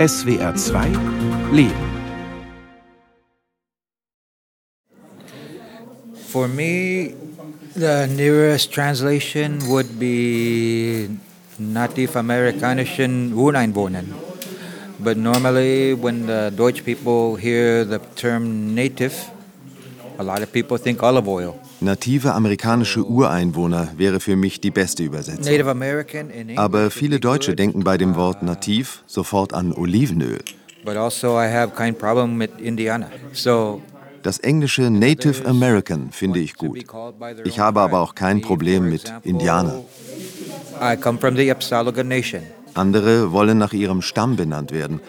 SWR 2 Leben. For me, the nearest translation would be Native Amerikanischen Ureinwohner. But normally, when the Deutsch people hear the term native, a lot of people think olive oil. Native amerikanische Ureinwohner wäre für mich die beste Übersetzung. Aber viele Deutsche denken bei dem Wort nativ sofort an Olivenöl. Also, Das englische Native American finde ich gut. Ich habe aber auch kein Problem mit Indianer. Andere wollen nach ihrem Stamm benannt werden.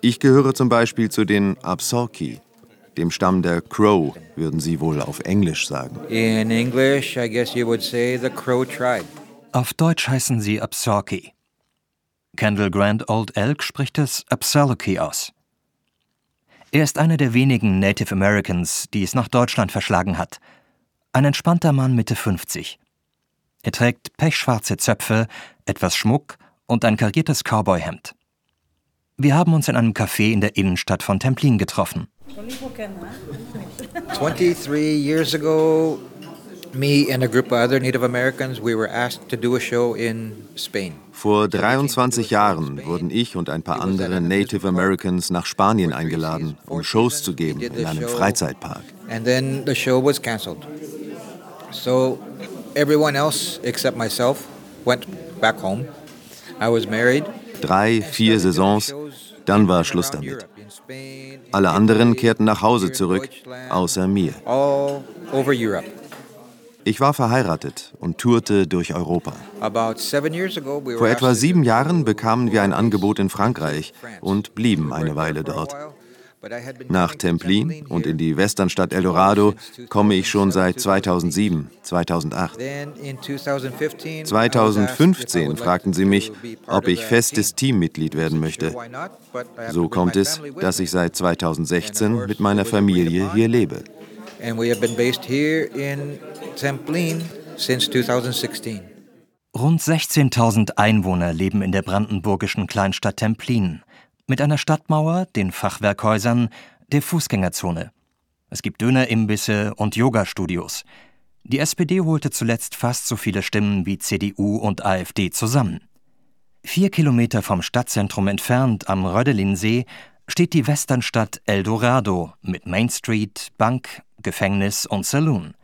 Ich gehöre zum Beispiel zu den Absorki, dem Stamm der Crow, würden sie wohl auf Englisch sagen. In English, I guess you would say the Crow tribe. Auf Deutsch heißen sie Absorki. Kendall Grant Old Elk spricht es Absaloki aus. Er ist einer der wenigen Native Americans, die es nach Deutschland verschlagen hat. Ein entspannter Mann Mitte 50. Er trägt pechschwarze Zöpfe, etwas Schmuck und ein kariertes Cowboyhemd. Wir haben uns in einem Café in der Innenstadt von Templin getroffen. 23 years ago, me and a group of other Native Americans, we were asked to do a show in Spain. Vor 23 Jahren wurden ich und ein paar andere Native Americans nach Spanien eingeladen, um Shows zu geben in einem Freizeitpark. And then the show was canceled. So everyone else except myself went back home. I was married. Drei, vier Saisons, dann war Schluss damit. Alle anderen kehrten nach Hause zurück, außer mir. Ich war verheiratet und tourte durch Europa. Vor etwa sieben Jahren bekamen wir ein Angebot in Frankreich und blieben eine Weile dort. Nach Templin und in die Westernstadt Eldorado komme ich schon seit 2007, 2008. Then in 2015, I was asked if I 2015 would like fragten sie mich, ob ich the festes team. Teammitglied werden möchte. So kommt es, dass ich seit 2016 mit meiner Familie hier lebe. And we have been based here in Templin since 2016. Rund 16.000 Einwohner leben in der brandenburgischen Kleinstadt Templin mit einer Stadtmauer, den Fachwerkhäusern, der Fußgängerzone. Es gibt Dönerimbisse und Yogastudios. Die SPD holte zuletzt fast so viele Stimmen wie CDU und AfD zusammen. Vier Kilometer vom Stadtzentrum entfernt am Rödelinsee steht die Westernstadt Eldorado mit Main Street, Bank, Gefängnis und Saloon.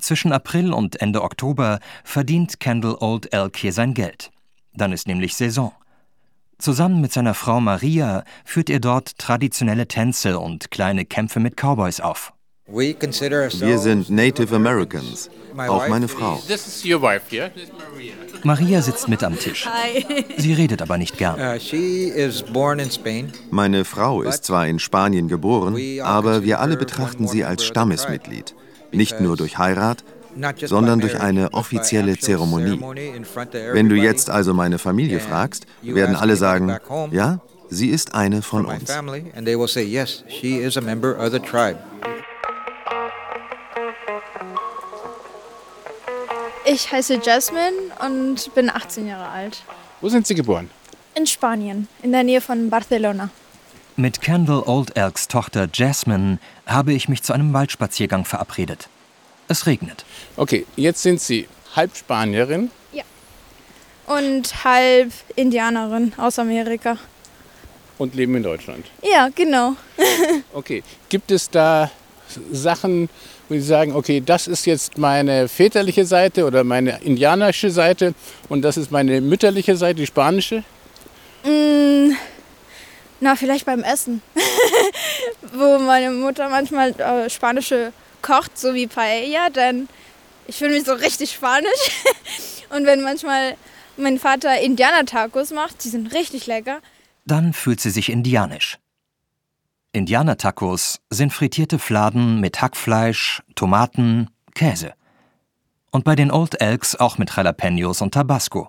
Zwischen April und Ende Oktober verdient Kendall Old Elk hier sein Geld. Dann ist nämlich Saison. Zusammen mit seiner Frau Maria führt er dort traditionelle Tänze und kleine Kämpfe mit Cowboys auf. Wir sind Native Americans, auch meine Frau. Maria. Sitzt mit am Tisch. Sie redet aber nicht gern. Uh. Meine Frau ist zwar in Spanien geboren, aber wir alle betrachten sie als Stammesmitglied. Nicht nur durch Heirat, sondern durch eine offizielle Zeremonie. Wenn du jetzt also meine Familie fragst, werden alle sagen, ja, sie ist eine von uns. Ich heiße Jasmine und bin 18 Jahre alt. Wo sind Sie geboren? In Spanien, in der Nähe von Barcelona. Mit Kendall Old Elks Tochter Jasmine habe ich mich zu einem Waldspaziergang verabredet. Es regnet. Okay, jetzt sind Sie halb Spanierin. Und halb Indianerin aus Amerika. und leben in Deutschland. Ja, genau. Okay, gibt es da Sachen, wo Sie sagen, okay, das ist jetzt meine väterliche Seite oder meine indianische Seite und das ist meine mütterliche Seite, die spanische? Mm, na, vielleicht beim Essen. Wo meine Mutter manchmal äh, spanische kocht, so wie Paella, dann ich fühle mich so richtig spanisch. Und wenn manchmal mein Vater Indianer-Tacos macht, die sind richtig lecker. Dann fühlt sie sich indianisch. Indianer-Tacos sind frittierte Fladen mit Hackfleisch, Tomaten, Käse. Und bei den Old Elks auch mit Jalapenos und Tabasco.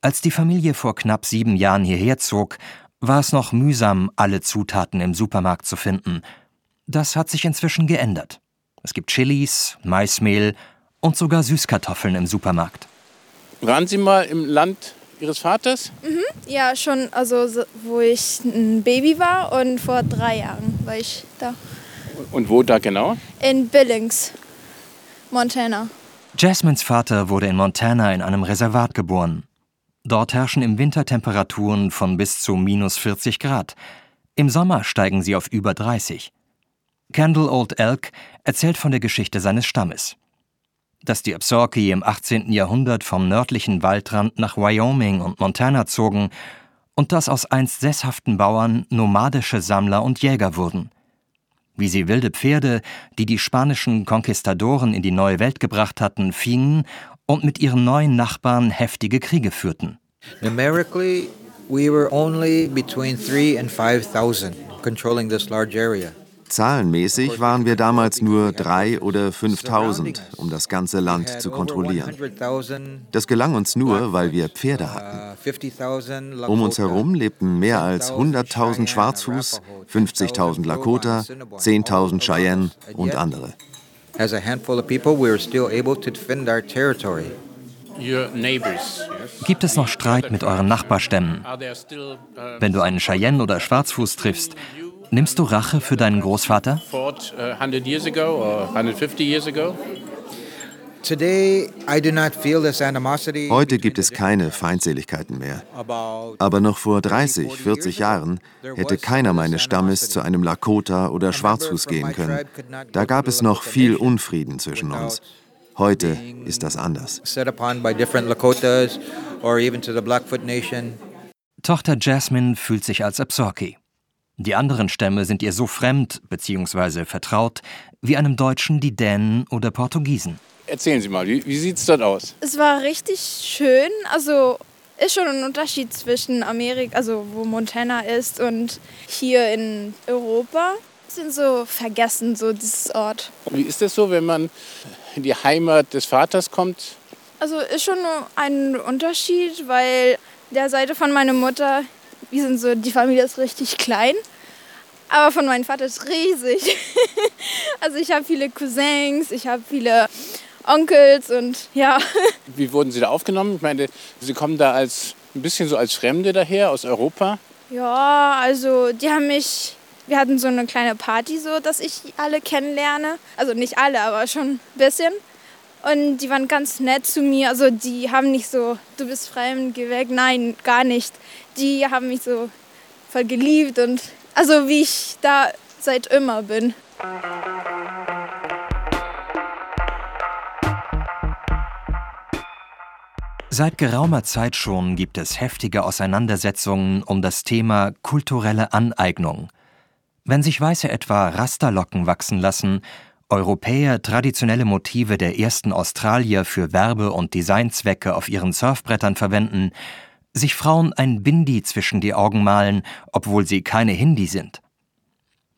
Als die Familie vor knapp sieben Jahren hierher zog, war es noch mühsam, alle Zutaten im Supermarkt zu finden. Das hat sich inzwischen geändert. Es gibt Chilis, Maismehl und sogar Süßkartoffeln im Supermarkt. Waren Sie mal im Land Ihres Vaters? Ja, schon, also so- wo ich ein Baby war und vor drei Jahren war ich da. Und wo da genau? In Billings, Montana. Jasmines Vater wurde in Montana in einem Reservat geboren. Dort herrschen im Winter Temperaturen von bis zu minus 40 Grad. Im Sommer steigen sie auf über 30. Kendall Old Elk erzählt von der Geschichte seines Stammes. Dass die Absaukee im 18. Jahrhundert vom nördlichen Waldrand nach Wyoming und Montana zogen und dass aus einst sesshaften Bauern nomadische Sammler und Jäger wurden. Wie sie wilde Pferde, die die spanischen Konquistadoren in die neue Welt gebracht hatten, fingen und mit ihren neuen Nachbarn heftige Kriege führten. Numerically, we were only between 3 and 5,000 controlling this large area. Zahlenmäßig waren wir damals nur drei oder 5000, um das ganze Land zu kontrollieren. Das gelang uns nur, weil wir Pferde hatten. Um uns herum lebten mehr als 100.000 Schwarzfuß, 50.000 Lakota, 10.000 Cheyenne und andere. As a handful of people, we were still able to defend our territory. Your neighbors. Yes. Gibt es noch Streit mit euren Nachbarstämmen? Uh, Wenn du einen Cheyenne oder Schwarzfuß triffst, nimmst du Rache für deinen Großvater? uh, 100 years ago or 150 years ago? Today, I do not feel this animosity. Heute gibt es keine Feindseligkeiten mehr. Aber noch vor 30, 40 Jahren hätte keiner meines Stammes zu einem Lakota oder Schwarzfuß gehen können. Da gab es noch viel Unfrieden zwischen uns. Heute ist das anders. Tochter Jasmine fühlt sich als Absorki. Die anderen Stämme sind ihr so fremd bzw. vertraut wie einem Deutschen die Dänen oder Portugiesen. Erzählen Sie mal, wie, wie sieht es dort aus? Es war richtig schön. Also ist schon ein Unterschied zwischen Amerika, also wo Montana ist, und hier in Europa. Sind so vergessen, so dieses Ort. Wie ist das so, wenn man in die Heimat des Vaters kommt? Also ist schon ein Unterschied, weil der Seite von meiner Mutter, wir sind so, die Familie ist richtig klein, aber von meinem Vater ist riesig. also ich habe viele Cousins, ich habe viele Onkels und ja. Wie wurden Sie da aufgenommen? Ich meine, Sie kommen da als ein bisschen so als Fremde daher aus Europa. Ja, also die haben mich, wir hatten so eine kleine Party so, dass ich alle kennenlerne. Also nicht alle, aber schon ein bisschen. Und die waren ganz nett zu mir. Also die haben nicht so, du bist fremd, geh weg. Nein, gar nicht. Die haben mich so voll geliebt und also wie ich da seit immer bin. Seit geraumer Zeit schon gibt es heftige Auseinandersetzungen um das Thema kulturelle Aneignung. Wenn sich Weiße etwa Rasterlocken wachsen lassen, Europäer traditionelle Motive der ersten Australier für Werbe- und Designzwecke auf ihren Surfbrettern verwenden, sich Frauen ein Bindi zwischen die Augen malen, obwohl sie keine Hindi sind.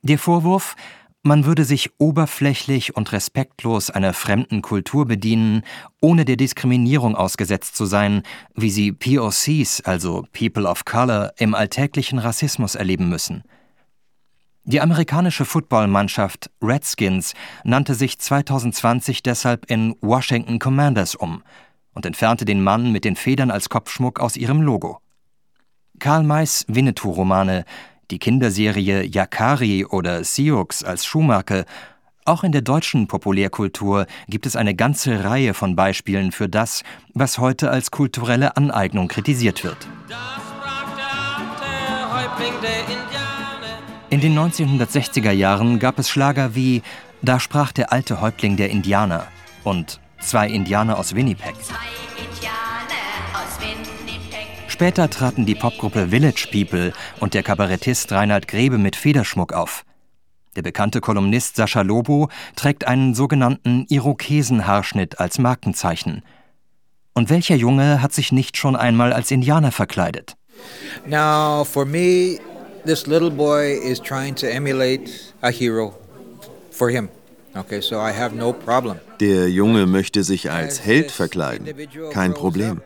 Der Vorwurf, man würde sich oberflächlich und respektlos einer fremden Kultur bedienen, ohne der Diskriminierung ausgesetzt zu sein, wie sie POCs, also People of Color, im alltäglichen Rassismus erleben müssen. Die amerikanische Footballmannschaft Redskins nannte sich 2020 deshalb in Washington Commanders um und entfernte den Mann mit den Federn als Kopfschmuck aus ihrem Logo. Karl Mays Winnetou-Romane, die Kinderserie Yakari oder Sioux als Schuhmarke, auch in der deutschen Populärkultur gibt es eine ganze Reihe von Beispielen für das, was heute als kulturelle Aneignung kritisiert wird. In den 1960er Jahren gab es Schlager wie Da sprach der alte Häuptling der Indianer und Zwei Indianer aus Winnipeg. Später traten die Popgruppe Village People und der Kabarettist Reinhard Grebe mit Federschmuck auf. Der bekannte Kolumnist Sascha Lobo trägt einen sogenannten Irokesenhaarschnitt als Markenzeichen. Und welcher Junge hat sich nicht schon einmal als Indianer verkleidet? Now, for me, this little boy is trying to emulate a hero for him. Okay, so I have no problem. Der Junge möchte sich als Held verkleiden. Kein Problem.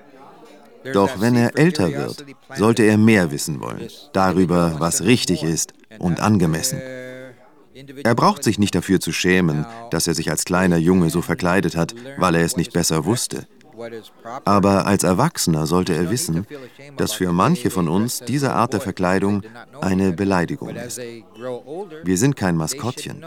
Doch wenn er älter wird, sollte er mehr wissen wollen. Darüber, was richtig ist und angemessen. Er braucht sich nicht dafür zu schämen, dass er sich als kleiner Junge so verkleidet hat, weil er es nicht besser wusste. Aber als Erwachsener sollte er wissen, dass für manche von uns diese Art der Verkleidung eine Beleidigung ist. Wir sind kein Maskottchen.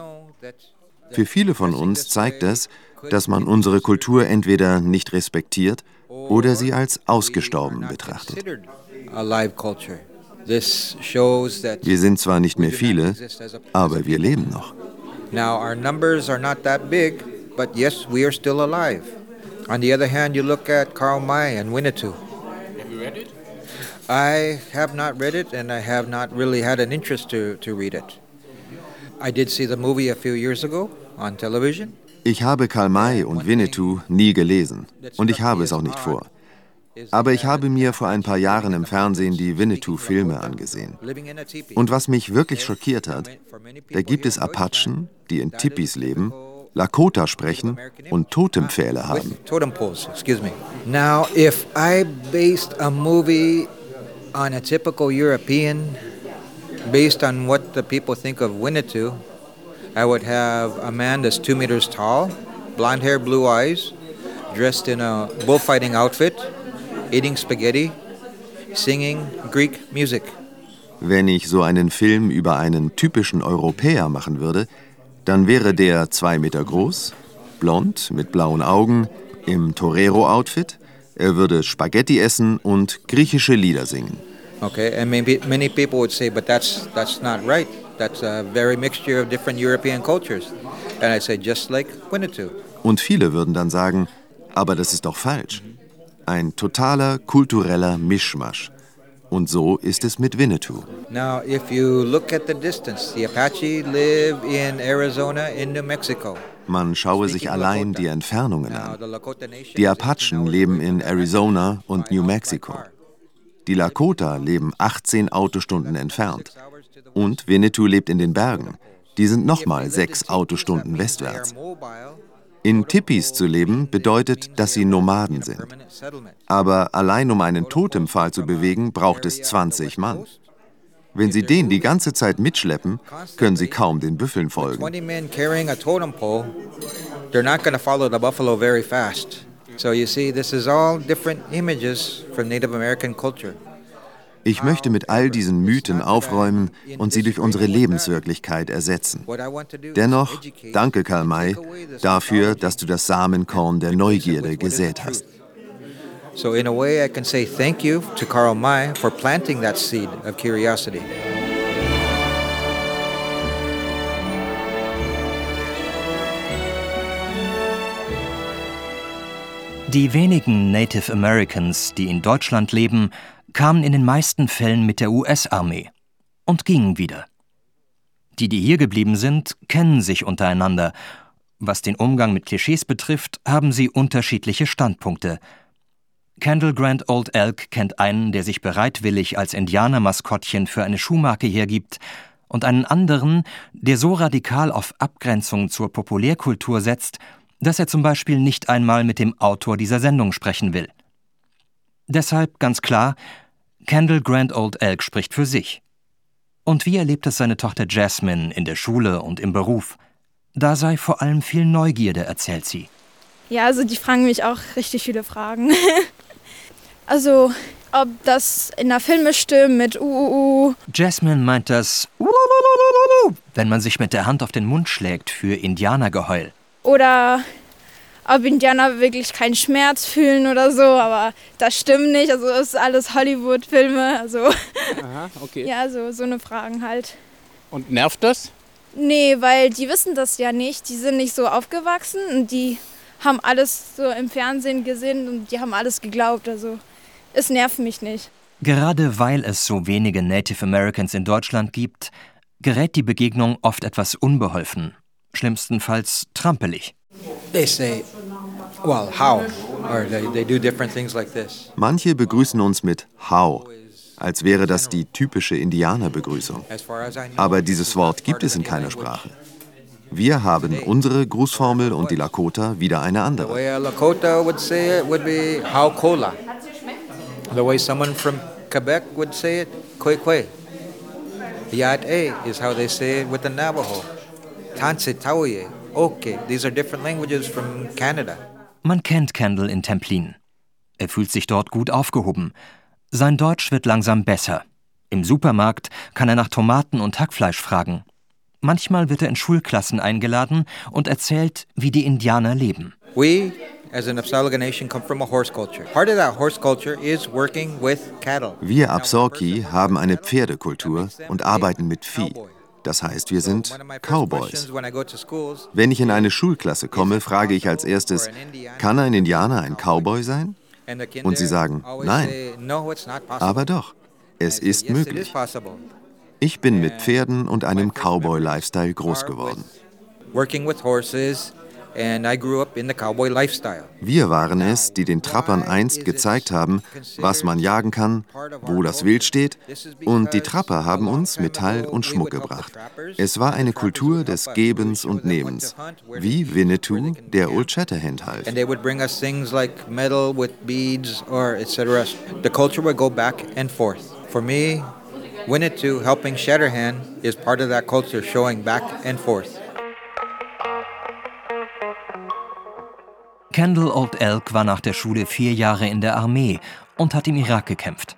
Für viele von uns zeigt das, dass man unsere Kultur entweder nicht respektiert oder sie als ausgestorben betrachtet. Wir sind zwar nicht mehr viele, aber wir leben noch. Now our numbers are not that big, but yes, we are still alive. On the other hand, you look at Karl May and Winnetou. Have you read it? I have not read it, and I have not really had an interest to, to read it. I did see the movie a few years ago on television. Ich habe Karl May und Winnetou nie gelesen und ich habe es auch nicht vor. Aber ich habe mir vor ein paar Jahren im Fernsehen die Winnetou-Filme angesehen. Und was mich wirklich schockiert hat, da gibt es Apachen, die in Tipis leben, Lakota sprechen und Totempfähle haben. Now, if I based a movie on a typical European, based on what the people think of Winnetou, I would have a man that's two meters tall, blonde hair, blue eyes, dressed in a bullfighting outfit, eating spaghetti, singing Greek music. Wenn ich so einen Film über einen typischen Europäer machen würde, dann wäre der zwei Meter groß, blond, mit blauen Augen, im Torero-Outfit. Er würde Spaghetti essen und griechische Lieder singen. Okay, and maybe many people would say, but that's that's not right. That's a very mixture of different European cultures. And I say, just like Winnetou. Und viele würden dann sagen, aber das ist doch falsch. Ein totaler kultureller Mischmasch. Und so ist es mit Winnetou. Now, if you look at the distance, the Apache live in Arizona, in New Mexico. Man schaue sich allein die Entfernungen an. Die Apachen leben in Arizona und New Mexico. Die Lakota leben 18 Autostunden entfernt. Und Winnetou lebt in den Bergen. Die sind nochmal sechs Autostunden westwärts. In Tippis zu leben bedeutet, dass sie Nomaden sind. Aber allein um einen Totempfahl zu bewegen, braucht es 20 Mann. Wenn Sie den die ganze Zeit mitschleppen, können Sie kaum den Büffeln folgen. So you see, this is all different images from Native American culture. Ich möchte mit all diesen Mythen aufräumen und sie durch unsere Lebenswirklichkeit ersetzen. Dennoch, danke Karl May dafür, dass du das Samenkorn der Neugierde gesät hast. So in a way I can say thank you to Karl May for planting that seed of curiosity. Die wenigen Native Americans, die in Deutschland leben, kamen in den meisten Fällen mit der US-Armee und gingen wieder. Die, die hier geblieben sind, kennen sich untereinander. Was den Umgang mit Klischees betrifft, haben sie unterschiedliche Standpunkte. Kendall Grant Old Elk kennt einen, der sich bereitwillig als Indianermaskottchen für eine Schuhmarke hergibt, und einen anderen, der so radikal auf Abgrenzung zur Populärkultur setzt, dass er zum Beispiel nicht einmal mit dem Autor dieser Sendung sprechen will. Deshalb ganz klar, Kendall Grant Old Elk spricht für sich. Und wie erlebt es seine Tochter Jasmine in der Schule und im Beruf? Da sei vor allem viel Neugierde, erzählt sie. Ja, also die fragen mich auch richtig viele Fragen. also, ob das in der Filme stimmt mit uh, Jasmine meint das, wenn man sich mit der Hand auf den Mund schlägt für Indianergeheul. Oder ob Indianer wirklich keinen Schmerz fühlen oder so, aber das stimmt nicht. Also es ist alles Hollywood-Filme. Also Aha, okay. ja, so, so eine Fragen halt. Und nervt das? Nee, weil die wissen das ja nicht. Die sind nicht so aufgewachsen und die haben alles so im Fernsehen gesehen und die haben alles geglaubt. Also es nervt mich nicht. Gerade weil es so wenige Native Americans in Deutschland gibt, gerät die Begegnung oft etwas unbeholfen, schlimmstenfalls trampelig. They say, well, how? Or they, they do different things like this. Manche begrüßen uns mit How, als wäre das die typische Indianerbegrüßung. Aber dieses Wort gibt es in keiner Sprache. Wir haben unsere Grußformel und die Lakota wieder eine the andere. way a Lakota would say it would be how cola. The way someone from Quebec would say it, kwe kwe. Yat A is how they say it with the Navajo. Tanse Tauye, okay. These are different languages from Canada. Man kennt Kendall in Templin. Er fühlt sich dort gut aufgehoben. Sein Deutsch wird langsam besser. Im Supermarkt kann er nach Tomaten und Hackfleisch fragen. Manchmal wird er in Schulklassen eingeladen und erzählt, wie die Indianer leben. We as an Apsaulga nation come from a horse culture. Part of that horse culture is working with cattle. Wir Absorki haben eine Pferdekultur und arbeiten mit Vieh. Das heißt, wir sind Cowboys. Wenn ich in eine Schulklasse komme, frage ich als erstes, kann ein Indianer ein Cowboy sein? Und sie sagen, nein. Aber doch, es ist möglich. Ich bin mit Pferden und einem Cowboy-Lifestyle groß geworden. Wir waren es, die den Trappern einst gezeigt haben, was man jagen kann, wo das Wild steht, und die Trapper haben uns Metall und Schmuck gebracht. Es war eine Kultur des Gebens und Nehmens, wie Winnetou der Old Shatterhand half. And they would bring us things like metal with beads or etc. The culture would go back and forth. For me, Winnetou helping Shatterhand is part of that culture showing back and forth. Kendall Old Elk war nach der Schule vier Jahre in der Armee und hat im Irak gekämpft.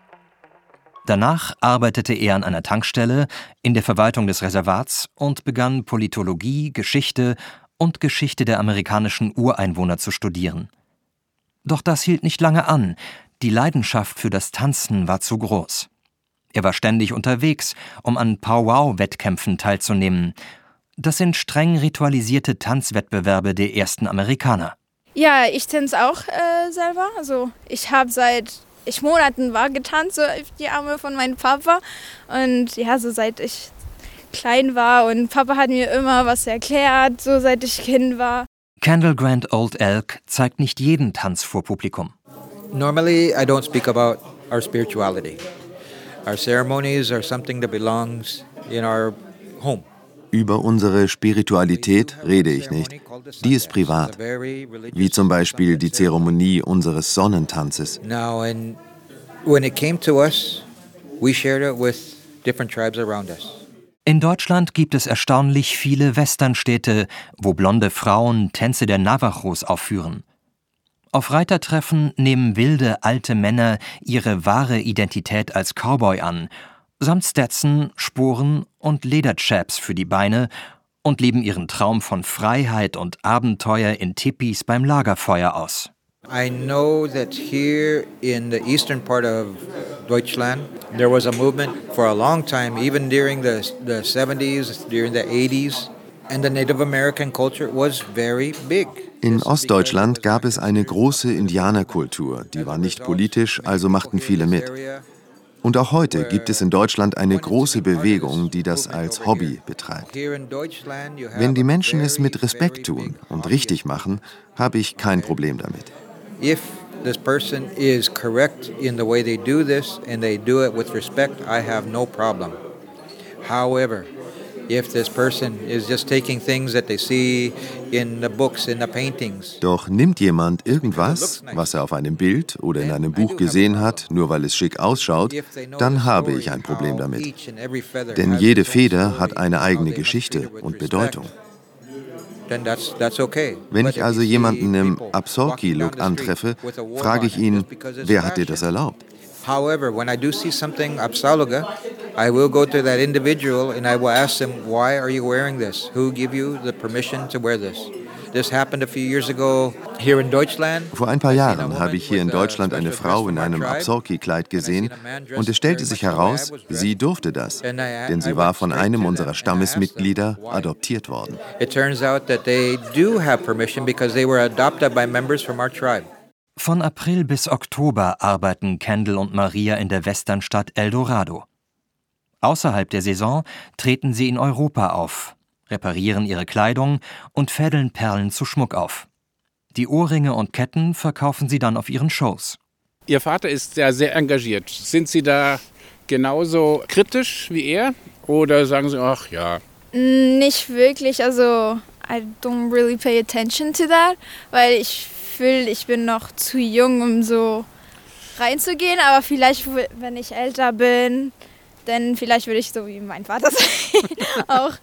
Danach arbeitete er an einer Tankstelle, in der Verwaltung des Reservats und begann Politologie, Geschichte und Geschichte der amerikanischen Ureinwohner zu studieren. Doch das hielt nicht lange an, die Leidenschaft für das Tanzen war zu groß. Er war ständig unterwegs, um an Powwow-Wettkämpfen teilzunehmen. Das sind streng ritualisierte Tanzwettbewerbe der ersten Amerikaner. Ja, ich tanze auch äh, selber. Also ich habe seit ich Monaten war getanzt so auf die Arme von meinem Papa und ja, so seit ich klein war und Papa hat mir immer was erklärt, so seit ich Kind war. Candle Grant Old Elk zeigt nicht jeden Tanz vor Publikum. Normally I don't speak about our spirituality. Our ceremonies are something that belongs in our home. Über unsere Spiritualität rede ich nicht. Die ist privat. Wie zum Beispiel die Zeremonie unseres Sonnentanzes. In Deutschland gibt es erstaunlich viele Westernstädte, wo blonde Frauen Tänze der Navajos aufführen. Auf Reitertreffen nehmen wilde alte Männer ihre wahre Identität als Cowboy an samt Stetson, Sporen und Lederchaps für die Beine und leben ihren Traum von Freiheit und Abenteuer in Tipis beim Lagerfeuer aus. I know that here in the eastern part of Deutschland, there was a movement for a long time, even during the, the 70s, during the 80s, and the Native American culture was very big. In Ostdeutschland gab es eine große Indianerkultur, die war nicht politisch, also machten viele mit. Und auch heute gibt es in Deutschland eine große Bewegung, die das als Hobby betreibt. Wenn die Menschen es mit Respekt tun und richtig machen, habe ich kein Problem damit. However, doch nimmt jemand irgendwas, was er auf einem Bild oder in einem Buch gesehen hat, nur weil es schick ausschaut, dann habe ich ein Problem damit. Denn jede Feder hat eine eigene Geschichte und Bedeutung. Wenn ich also jemanden im Absorki-Look antreffe, frage ich ihn, wer hat dir das erlaubt? However, when I do see something Absaluga, I will go to that individual and I will ask them, why are you wearing this? Who gave you the permission to wear this? This happened a few years ago here in Deutschland. Vor ein paar Jahren habe ich hier in Deutschland eine Frau in einem Absorki-Kleid gesehen und es stellte sich heraus, sie durfte das, denn sie war von einem unserer Stammesmitglieder adoptiert worden. It turns out that they do have permission because they were adopted by members from our tribe. Von April bis Oktober arbeiten Kendall und Maria in der Westernstadt Eldorado. Außerhalb der Saison treten sie in Europa auf, reparieren ihre Kleidung und fädeln Perlen zu Schmuck auf. Die Ohrringe und Ketten verkaufen sie dann auf ihren Shows. Ihr Vater ist sehr, sehr engagiert. Sind Sie da genauso kritisch wie er? Oder sagen Sie, ach ja? Nicht wirklich. Also, I don't really pay attention to that, weil ich Gefühl, ich bin noch zu jung, um so reinzugehen. Aber vielleicht, wenn ich älter bin, dann vielleicht würde ich so wie mein Vater sein. auch.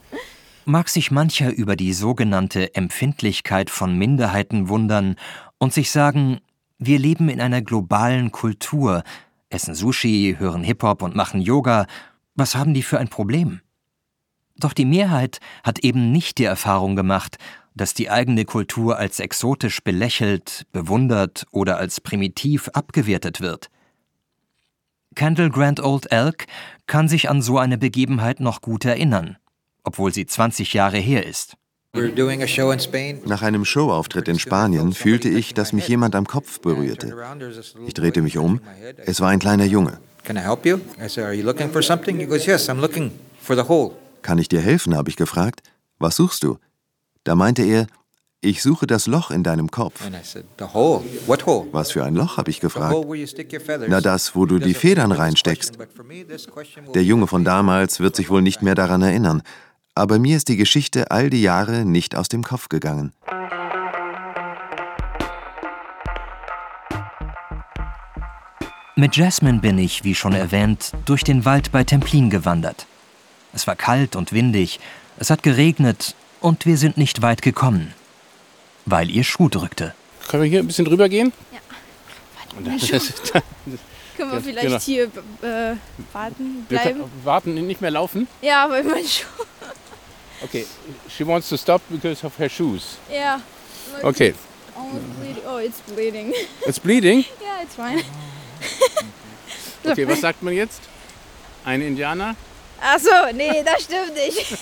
Mag sich mancher über die sogenannte Empfindlichkeit von Minderheiten wundern und sich sagen, Wir leben in einer globalen Kultur, essen Sushi, hören Hip-Hop und machen Yoga. Was haben die für ein Problem? Doch die Mehrheit hat eben nicht die Erfahrung gemacht, dass die eigene Kultur als exotisch belächelt, bewundert oder als primitiv abgewertet wird. Kendall Grant Old Elk kann sich an so eine Begebenheit noch gut erinnern, obwohl sie 20 Jahre her ist. Nach einem Showauftritt in Spanien fühlte ich, dass mich jemand am Kopf berührte. Ich drehte mich um. Es war ein kleiner Junge. Kann ich dir helfen? habe ich gefragt. Was suchst du? Da meinte er, ich suche das Loch in deinem Kopf. Was für ein Loch, habe ich gefragt. Na das, wo du die Federn reinsteckst. Der Junge von damals wird sich wohl nicht mehr daran erinnern, aber mir ist die Geschichte all die Jahre nicht aus dem Kopf gegangen. Mit Jasmine bin ich, wie schon erwähnt, durch den Wald bei Templin gewandert. Es war kalt und windig, es hat geregnet und wir sind nicht weit gekommen, weil ihr Schuh drückte. Können wir hier ein bisschen drüber gehen? Ja. Warte, Können wir vielleicht genau. hier äh, warten, bleiben? warten, nicht mehr laufen? Ja, weil mein Schuh. okay, she wants to stop because of her shoes. Ja. Okay. Oh, it's bleeding. It's bleeding? Ja, it's fine. okay, was sagt man jetzt? Ein Indianer? Ach so, nee, das stimmt nicht.